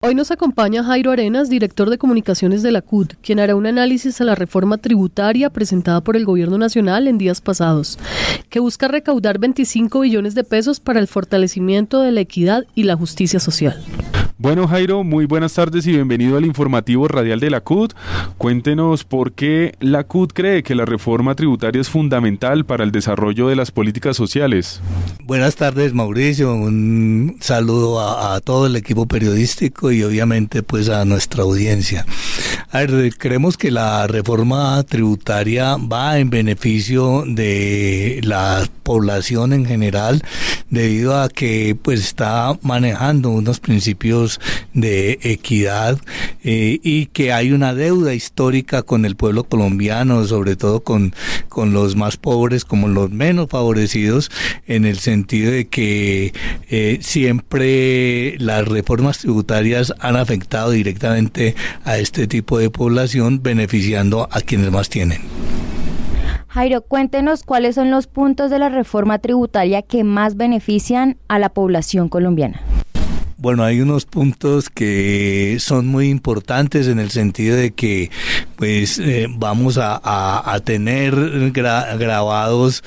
Hoy nos acompaña Jairo Arenas, director de comunicaciones de la CUT, quien hará un análisis a la reforma tributaria presentada por el Gobierno Nacional en días pasados, que busca recaudar 25 billones de pesos para el fortalecimiento de la equidad y la justicia social. Bueno, Jairo, muy buenas tardes y bienvenido al informativo radial de la CUT. Cuéntenos por qué la CUT cree que la reforma tributaria es fundamental para el desarrollo de las políticas sociales. Buenas tardes, Mauricio. Un saludo a, a todo el equipo periodístico y obviamente pues a nuestra audiencia. A ver, creemos que la reforma tributaria va en beneficio de la población en general debido a que pues está manejando unos principios de equidad eh, y que hay una deuda histórica con el pueblo colombiano, sobre todo con, con los más pobres como los menos favorecidos, en el sentido de que eh, siempre las reformas tributarias han afectado directamente a este tipo de población, beneficiando a quienes más tienen. Jairo, cuéntenos cuáles son los puntos de la reforma tributaria que más benefician a la población colombiana. Bueno, hay unos puntos que son muy importantes en el sentido de que pues eh, vamos a, a, tener grabados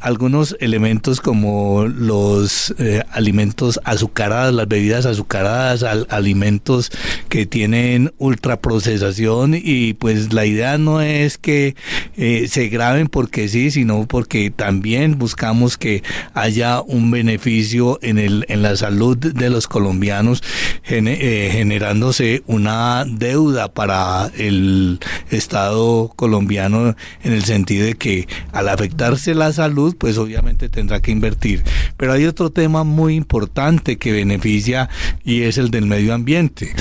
algunos elementos como los eh, alimentos azucarados, las bebidas azucaradas, alimentos que tienen ultraprocesación y pues la idea no es que eh, se graben porque sí, sino porque también buscamos que haya un beneficio en, el, en la salud de los colombianos generándose una deuda para el Estado colombiano en el sentido de que al afectarse la salud, pues obviamente tendrá que invertir. Pero hay otro tema muy importante que beneficia y es el del medio ambiente.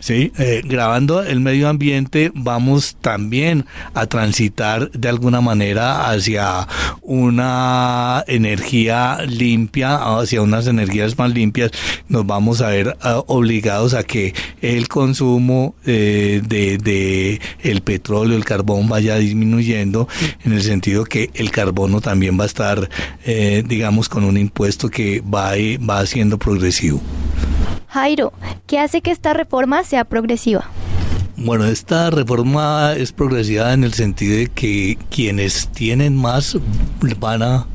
Sí, eh, grabando el medio ambiente vamos también a transitar de alguna manera hacia una energía limpia, hacia unas energías más limpias. Nos vamos a ver ah, obligados a que el consumo eh, de, de, el petróleo, el carbón vaya disminuyendo, en el sentido que el carbono también va a estar, eh, digamos, con un impuesto que va, va siendo progresivo. Jairo, ¿qué hace que esta reforma sea progresiva? Bueno, esta reforma es progresiva en el sentido de que quienes tienen más van a,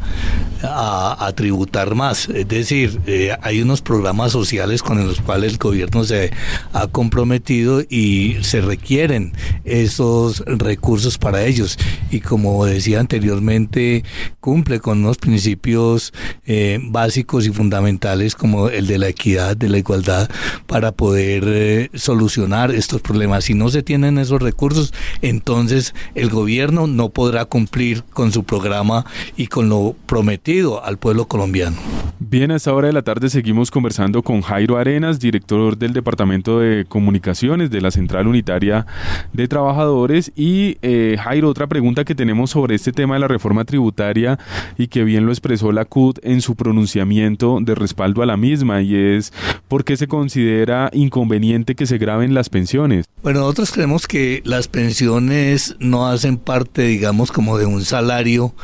tributar más. Es decir, eh, hay unos programas sociales con los cuales el gobierno se ha comprometido y se requieren esos recursos para ellos. Y como decía anteriormente, cumple con unos principios eh, básicos y fundamentales como el de la equidad, de la igualdad, para poder eh, solucionar estos problemas no se tienen esos recursos, entonces el gobierno no podrá cumplir con su programa y con lo prometido al pueblo colombiano. Bien, a esta hora de la tarde seguimos conversando con Jairo Arenas, director del Departamento de Comunicaciones de la Central Unitaria de Trabajadores. Y eh, Jairo, otra pregunta que tenemos sobre este tema de la reforma tributaria y que bien lo expresó la CUT en su pronunciamiento de respaldo a la misma y es por qué se considera inconveniente que se graben las pensiones. Bueno, nosotros creemos que las pensiones no hacen parte, digamos, como de un salario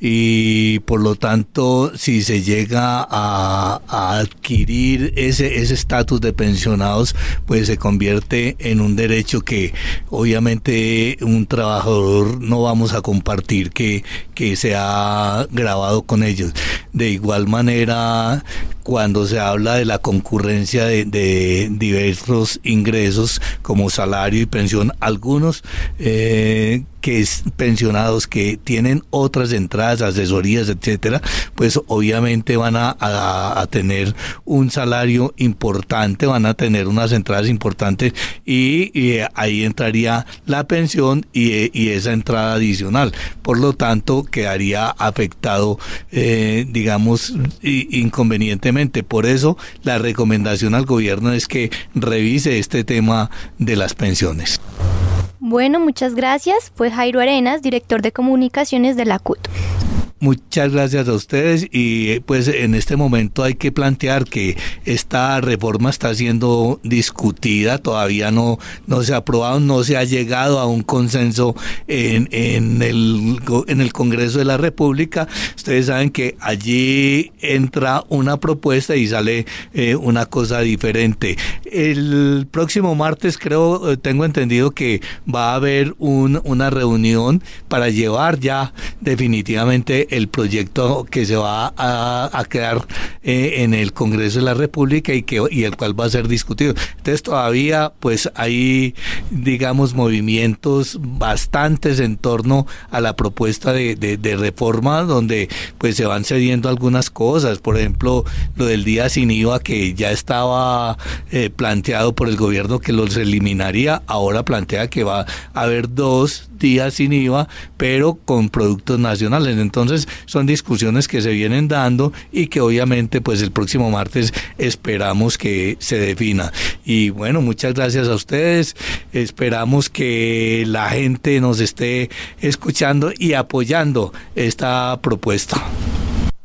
y por lo tanto, si se llega a, adquirir ese estatus de pensionados, pues se convierte en un derecho que obviamente un trabajador no vamos a compartir que, que se ha grabado con ellos. De igual manera, cuando se habla de la concurrencia de, de diversos ingresos como salario y pensión, algunos eh, que es pensionados que tienen otras entradas, asesorías, etcétera, pues obviamente van a, a, tener un salario importante, van a tener unas entradas importantes y, ahí entraría la pensión y, y, esa entrada adicional. Por lo tanto, quedaría afectado, eh, digamos, inconvenientemente. Por eso, la recomendación al gobierno es que revise este tema de las pensiones. Bueno, muchas gracias. Fue Jairo Arenas, director de comunicaciones de la CUT. Muchas gracias a ustedes y pues en este momento hay que plantear que esta reforma está siendo discutida, todavía no, no se ha aprobado, no se ha llegado a un consenso en, en, el, en el Congreso de la República. Ustedes saben que allí entra una propuesta y sale eh, una cosa diferente. El próximo martes creo, eh, tengo entendido que va a haber un, una reunión para llevar ya definitivamente el proyecto que se va a, quedar eh, en el Congreso de la República y, que, y el cual va a ser discutido. Entonces todavía pues hay, digamos, movimientos bastantes en torno a la propuesta de, de, reforma donde pues se van cediendo algunas cosas. Por ejemplo, lo del día sin IVA que ya estaba eh, planteado por el gobierno que los eliminaría, ahora plantea que va a haber dos días sin IVA, pero con productos nacionales. Entonces son discusiones que se vienen dando y que obviamente pues el próximo martes esperamos que se defina. Y bueno, muchas gracias a ustedes. Esperamos que la gente nos esté escuchando y apoyando esta propuesta.